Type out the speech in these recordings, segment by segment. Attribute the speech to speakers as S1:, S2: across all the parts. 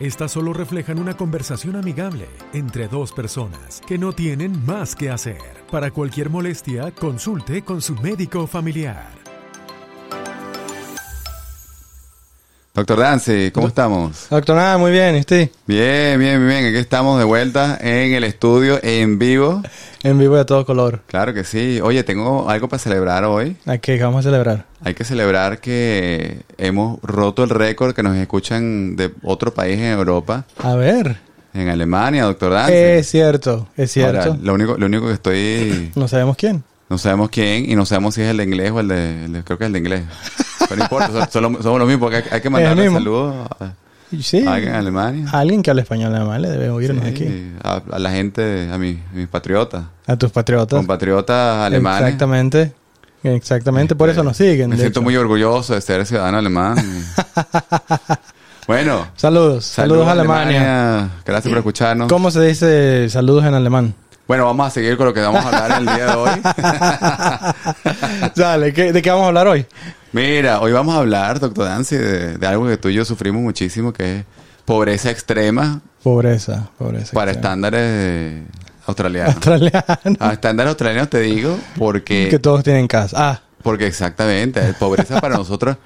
S1: Estas solo reflejan una conversación amigable entre dos personas que no tienen más que hacer. Para cualquier molestia, consulte con su médico familiar.
S2: Doctor Dance, ¿cómo estamos?
S3: Doctor, nada, muy bien, ¿y usted?
S2: Bien, bien, bien. Aquí estamos de vuelta en el estudio en vivo.
S3: En vivo a todo color.
S2: Claro que sí. Oye, tengo algo para celebrar hoy.
S3: ¿A qué vamos a celebrar?
S2: Hay que celebrar que hemos roto el récord que nos escuchan de otro país en Europa,
S3: A ver.
S2: en Alemania, doctor Dance.
S3: Es cierto, es cierto.
S2: Ahora, lo único, lo único que estoy,
S3: No sabemos quién.
S2: no sabemos quién y no sabemos si es el de inglés o el de, el de- creo que es el de inglés. Pero no importa, solo- somos los mismos, porque hay, que mandarle saludos a,
S3: Sí.
S2: a alguien en Alemania.
S3: Alguien que habla español además le debe oírnos
S2: Sí,
S3: aquí.
S2: A, a la gente, a mis, mis patriotas,
S3: A tus patriotas.
S2: compatriotas alemanes.
S3: Exactamente. Exactamente, por eso nos siguen.
S2: Me siento
S3: hecho.
S2: muy orgulloso de ser ciudadano alemán. bueno,
S3: Saludos, saludos, a Alemania.
S2: Gracias por escucharnos.
S3: ¿Cómo se dice saludos en alemán?
S2: Bueno, vamos a seguir con lo que vamos a hablar el día de hoy.
S3: Dale, ¿qué- ¿de qué vamos a hablar hoy?
S2: Mira, hoy vamos a hablar, doctor Dancy, de, de algo que tú y yo sufrimos muchísimo, que es pobreza extrema
S3: Pobreza, pobreza.
S2: para
S3: extrema.
S2: estándares australianos.
S3: Australiano.
S2: A estándares australianos te digo porque...
S3: que todos tienen casa. Ah,
S2: Porque exactamente, pobreza para nosotros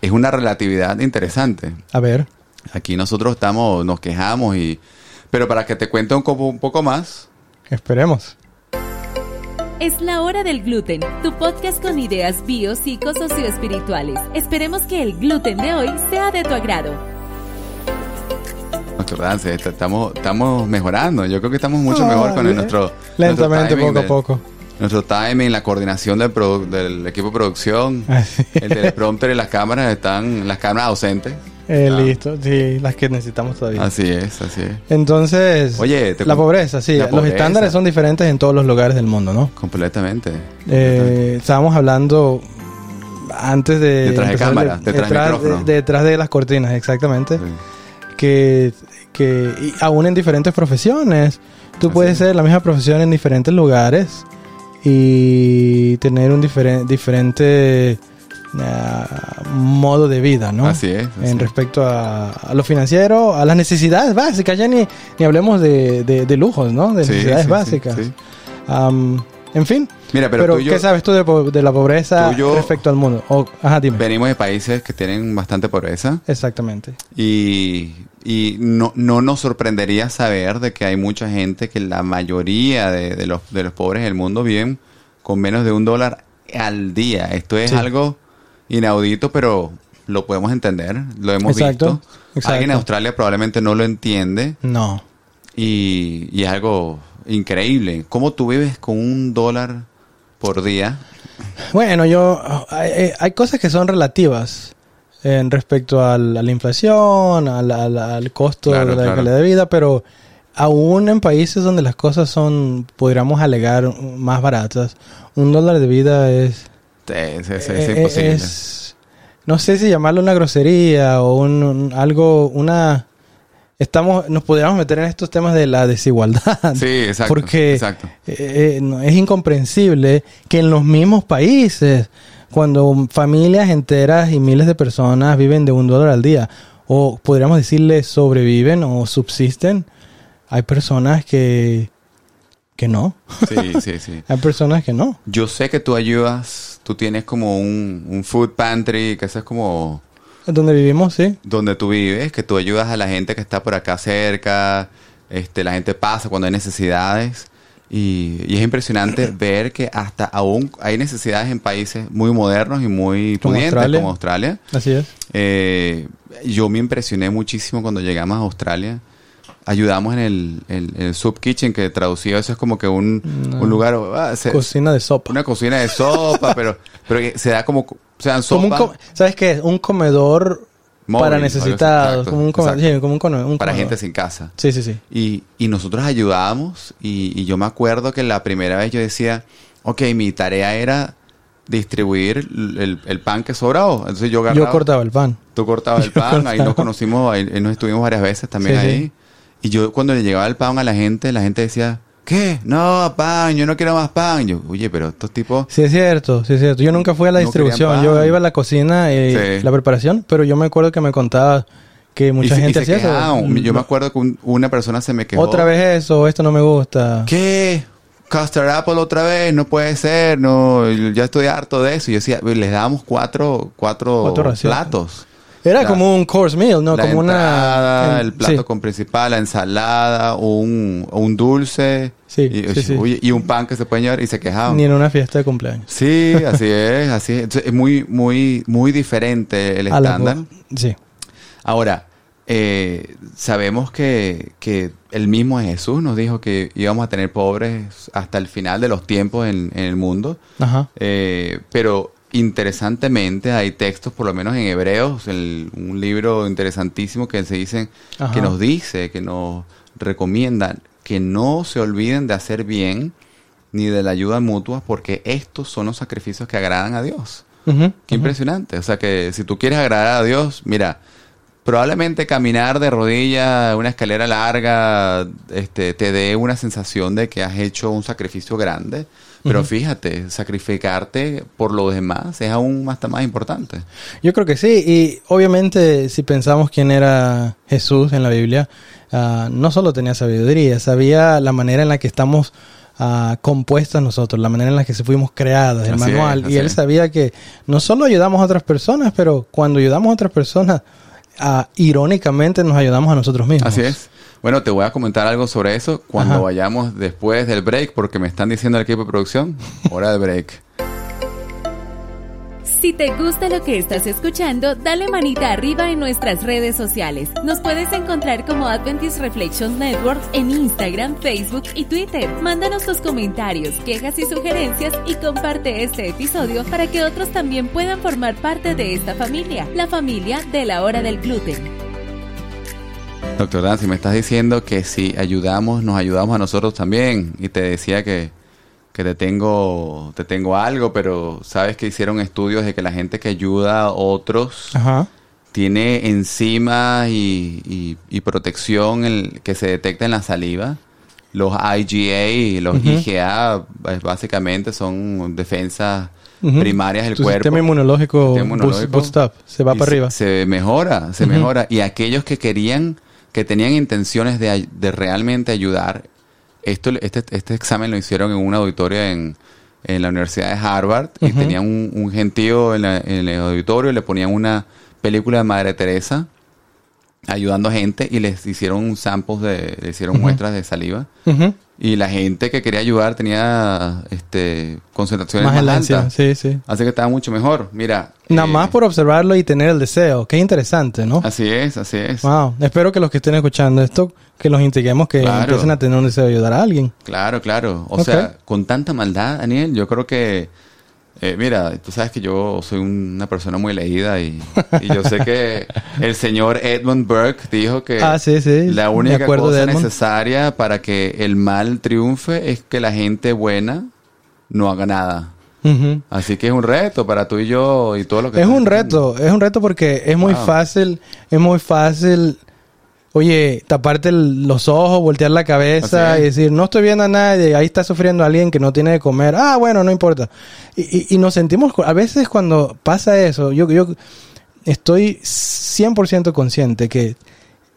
S2: es una relatividad interesante.
S3: a ver.
S2: Aquí nosotros estamos, nos quejamos y... Pero para que te cuente un, un poco más,
S3: Esperemos.
S4: Es la hora del gluten, tu podcast con ideas bio, psico, socioespirituales. Esperemos que el gluten de hoy sea de tu agrado.
S2: estamos, estamos mejorando. Yo creo que estamos mucho
S3: Ah,
S2: mejor con el- nuestro...
S3: Lentamente,
S2: nuestro
S3: poco a poco.
S2: Nuestro timing, la coordinación del, produ- del equipo de producción,
S3: Así.
S2: el teleprompter y las cámaras están, las cámaras ausentes.
S3: Eh,
S2: Ah.
S3: Listo, sí, las que necesitamos todavía.
S2: Así es, así es.
S3: Entonces,
S2: Oye,
S3: la pobreza, sí,
S2: la
S3: los
S2: pobreza.
S3: estándares son diferentes en todos los lugares del mundo, ¿no?
S2: Completamente.
S3: Eh, estábamos hablando antes de...
S2: Detrás de cámara,
S3: el-
S2: detrás
S3: de, detrás de las cortinas, exactamente.
S2: Sí.
S3: Que, que y aún en diferentes profesiones, tú
S2: Así
S3: puedes
S2: es.
S3: ser la misma profesión en diferentes lugares y tener un diferen- diferente ah, modo de vida, ¿no?
S2: Así es. así
S3: en
S2: es.
S3: respecto a, a lo financiero, a las necesidades básicas, ya ni, ni hablemos de, de- de lujos, ¿no? De
S2: Sí,
S3: necesidades
S2: sí,
S3: básicas.
S2: sí.
S3: Am, en fin,
S2: Mira, pero,
S3: pero,
S2: tú y yo
S3: ¿qué sabes tú de, de la pobreza
S2: Tú y yo-
S3: respecto al mundo? O- ajá, dime.
S2: venimos de países que tienen bastante pobreza
S3: Exactamente.
S2: y, y no, no nos sorprendería saber de que hay mucha gente que la mayoría de, de los, de los pobres del mundo viven con menos de un dólar al día. Esto es
S3: Sí.
S2: algo inaudito, pero lo podemos entender, lo hemos
S3: Exacto,
S2: visto.
S3: exacto.
S2: Alguien en Australia probablemente no lo entiende
S3: No.
S2: y, y es algo increíble. ¿Cómo tú vives con un dólar por día?
S3: Bueno, yo hay, hay cosas que son relativas en respecto al- a la inflación, al, al- al costo
S2: Claro,
S3: de la
S2: claro.
S3: calidad de vida, pero aún en países donde las cosas son, podríamos alegar, más baratas, un dólar de vida es
S2: Es, es- es
S3: Eh,
S2: imposible.
S3: es- no sé si llamarlo una grosería o un, un- algo, una... Estamos, nos podríamos meter en estos temas de la desigualdad.
S2: Sí, exacto.
S3: Porque
S2: exacto.
S3: eh, eh, es incomprensible que en los mismos países, cuando familias enteras y miles de personas viven de un dólar al día, o podríamos decirle sobreviven o subsisten, hay personas que, que no.
S2: Sí, sí, sí.
S3: Hay personas que no.
S2: Yo sé que tú ayudas, tú tienes como un, un food pantry, que eso es como
S3: Donde vivimos, sí.
S2: donde tú vives, que tú ayudas a la gente que está por acá cerca, este, la gente pasa cuando hay necesidades. Y, y es impresionante ver que hasta aún hay necesidades en países muy modernos y muy
S3: Como
S2: pudientes
S3: Australia.
S2: como Australia.
S3: Así es.
S2: Eh, yo me impresioné muchísimo cuando llegamos a Australia. Ayudamos en el, el, el soup kitchen, que traducido eso es como que un,
S3: No.
S2: un lugar, ah, se-
S3: Cocina de sopa.
S2: una cocina de sopa, pero, pero se da como, o sea,
S3: Como un
S2: sopa
S3: ¿Sabes qué? Un comedor
S2: móvil,
S3: para necesitados. como un, come-
S2: exacto.
S3: sí, como un come- un
S2: para
S3: comedor.
S2: gente sin casa.
S3: Sí, sí, sí.
S2: Y, y nosotros ayudábamos y, y yo me acuerdo que la primera vez yo decía, ok, mi tarea era distribuir el, el pan que sobraba. Entonces yo agarraba,
S3: Yo cortaba el pan.
S2: Tú cortabas el pan, ahí nos conocimos, ahí, ahí nos estuvimos varias veces también
S3: Sí,
S2: ahí.
S3: sí.
S2: Y yo cuando le llegaba el pan a la gente, la gente decía, ¿qué? No, pan, yo no quiero más pan. Yo, oye, pero estos tipos...
S3: Sí, es cierto, sí, es cierto. Yo nunca fui a la
S2: No
S3: distribución. Yo iba a la cocina y
S2: Sí.
S3: la preparación, pero yo me acuerdo que me contabas que mucha
S2: y y
S3: gente
S2: se
S3: hacía eso.
S2: quejaban. Yo me acuerdo que un- una persona se me quejó.
S3: Otra vez eso, esto no me gusta.
S2: ¿Qué? Custard Apple otra vez, no puede ser, no, ya estoy harto de eso. Y yo decía, les dábamos cuatro, cuatro, platos.
S3: Era
S2: La-
S3: como un course meal, ¿no?
S2: la
S3: como
S2: entrada,
S3: una...
S2: el plato
S3: sí.
S2: con principal, la ensalada, un, un dulce
S3: Sí,
S2: y,
S3: sí,
S2: un pan que se puede llevar y se quejaban.
S3: Ni en una fiesta de cumpleaños.
S2: Sí, así es, así es. Entonces, es muy, muy, muy diferente el
S3: A
S2: estándar.
S3: Sí.
S2: Ahora, eh, sabemos que, que el mismo Jesús nos dijo que íbamos a tener pobres hasta el final de los tiempos en, en el mundo.
S3: Ajá.
S2: Eh, pero interesantemente hay textos, por lo menos en Hebreos, el- un libro interesantísimo que se dicen,
S3: Ajá.
S2: que nos dice, que nos recomiendan que no se olviden de hacer bien ni de la ayuda mutua, porque estos son los sacrificios que agradan a Dios. Qué impresionante. O sea que si tú quieres agradar a Dios, mira, probablemente caminar de rodillas una escalera larga este, te dé una sensación de que has hecho un sacrificio grande. Pero fíjate, sacrificarte por los demás es aún más, más importante.
S3: Yo creo que sí, y obviamente si pensamos quién era Jesús en la Biblia, ah, no solo tenía sabiduría, sabía la manera en la que estamos ah, compuestas nosotros, la manera en la que se fuimos creadas, el
S2: Así
S3: manual,
S2: es,
S3: y él
S2: es.
S3: sabía que no solo ayudamos a otras personas, pero cuando ayudamos a otras personas, ah, irónicamente nos ayudamos a nosotros mismos.
S2: Así es. Bueno, te voy a comentar algo sobre eso cuando
S3: Ajá.
S2: vayamos después del break, porque me están diciendo el equipo de producción, hora de break.
S4: Si te gusta lo que estás escuchando, dale manita arriba en nuestras redes sociales. Nos puedes encontrar como Adventist Reflections Network en Instagram, Facebook y Twitter. Mándanos tus comentarios, quejas y sugerencias y comparte este episodio para que otros también puedan formar parte de esta familia, la familia de la hora del gluten.
S2: Doctor Dan, si me estás diciendo que si ayudamos, nos ayudamos a nosotros también. Y te decía que, que te tengo, te tengo algo, pero sabes que hicieron estudios de que la gente que ayuda a otros
S3: Ajá.
S2: tiene enzimas y, y- y protección en- que se detecta en la saliva. Los IgA y los. IgA pues, básicamente son defensas primarias del
S3: Tu
S2: cuerpo.
S3: sistema inmunológico,
S2: Sistema inmunológico.
S3: boost, boost up, se va para arriba.
S2: Se mejora, se mejora. Y aquellos que querían, que tenían intenciones de, de realmente ayudar, esto, este, este examen lo hicieron en un auditorio en, en la Universidad de Harvard y tenían un, un gentío en, la- en el auditorio y le ponían una película de Madre Teresa ayudando a gente y les hicieron samples de, le hicieron muestras de saliva. Y la gente que quería ayudar tenía este concentraciones
S3: Más
S2: más, altas.
S3: sí, sí.
S2: Así que estaba mucho mejor. Mira.
S3: Nada
S2: eh,
S3: más por observarlo y tener el deseo. Qué interesante, ¿no?
S2: Así es, así es.
S3: Wow. Espero que los que estén escuchando esto, que los integremos, que
S2: Claro.
S3: empiecen a tener un deseo de ayudar a alguien.
S2: Claro, claro. O sea, con tanta maldad, Daniel, yo creo que, eh, mira, tú sabes que yo soy una persona muy leída y, y yo sé que el señor Edmund Burke dijo que
S3: Ah, sí, sí.
S2: la única cosa necesaria para que el mal triunfe es que la gente buena no haga nada. Así que es un reto para tú y yo y todo lo que
S3: Es un
S2: haciendo.
S3: reto, es un reto porque es muy fácil, es muy fácil, oye, taparte el- los ojos, voltear la cabeza
S2: Así
S3: y decir, no estoy viendo a nadie, ahí está sufriendo alguien que no tiene de comer, ah, bueno, no importa. Y, y- y nos sentimos, a veces cuando pasa eso, yo, yo estoy 100% consciente que,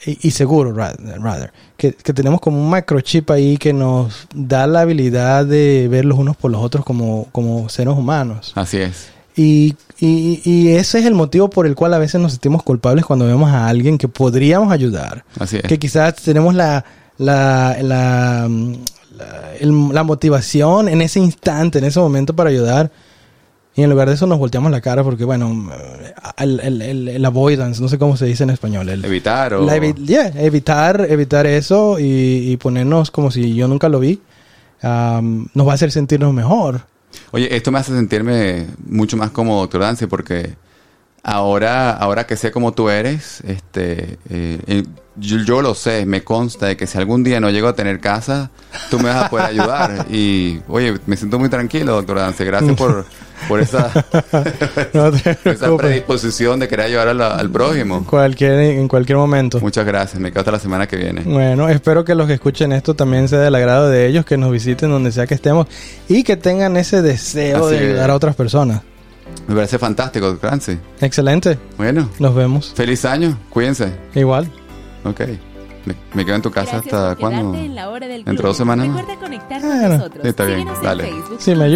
S3: y, y seguro, rather, rather, que, que tenemos como un microchip ahí que nos da la habilidad de ver los unos por los otros como, como seres humanos.
S2: Así es.
S3: Y, y, y ese es el motivo por el cual a veces nos sentimos culpables cuando vemos a alguien que podríamos ayudar.
S2: Así es.
S3: Que quizás tenemos la, la, la, mm, la, el- la motivación en ese instante, en ese momento para ayudar. Y en lugar de eso nos volteamos la cara porque, bueno, el, el, el- el avoidance, no sé cómo se dice en español.
S2: Evitar o...
S3: evi- yeah, evitar, evitar eso y, y ponernos como si yo nunca lo vi, um, nos va a hacer sentirnos mejor.
S2: Oye, esto me hace sentirme mucho más como doctor Dance porque ahora, ahora que sé cómo tú eres, este, eh, eh, yo, yo lo sé, me consta de que si algún día no llego a tener casa, tú me vas a poder ayudar. Y, oye, me siento muy tranquilo, doctor Dance. Gracias por, por esa,
S3: No
S2: esa predisposición de querer ayudar al, al prójimo.
S3: Cualquier, en cualquier momento.
S2: Muchas gracias. Me quedo hasta la semana que viene.
S3: Bueno, espero que los que escuchen esto también sea del agrado de ellos, que nos visiten donde sea que estemos y que tengan ese deseo
S2: Así
S3: de ayudar a otras personas.
S2: Me parece fantástico, Clancy.
S3: Excelente.
S2: Bueno,
S3: Nos vemos.
S2: feliz año. Cuídense.
S3: Igual.
S2: Ok. Me, me quedo en tu casa
S4: Gracias
S2: hasta cuándo?
S4: quedarte en la hora del
S2: ¿Dentro de
S4: club.
S2: dos semanas?
S4: Recuerda conectar con
S3: Bueno,
S4: nosotros.
S2: sí, está bien, dale.
S4: Facebook,
S3: Si me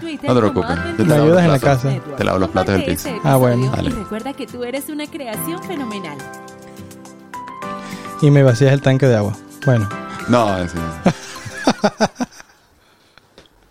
S4: Twitter
S2: No te preocupes. Yo te
S3: Me
S2: lavo
S3: ayudas
S2: los
S3: en la
S2: platos.
S3: casa.
S4: Network.
S2: Te lavo los platos del piso.
S4: este
S3: Ah, bueno.
S2: Dale.
S4: Y recuerda que tú eres una creación fenomenal.
S3: Y me vacías el tanque de agua. Bueno.
S2: No, sí.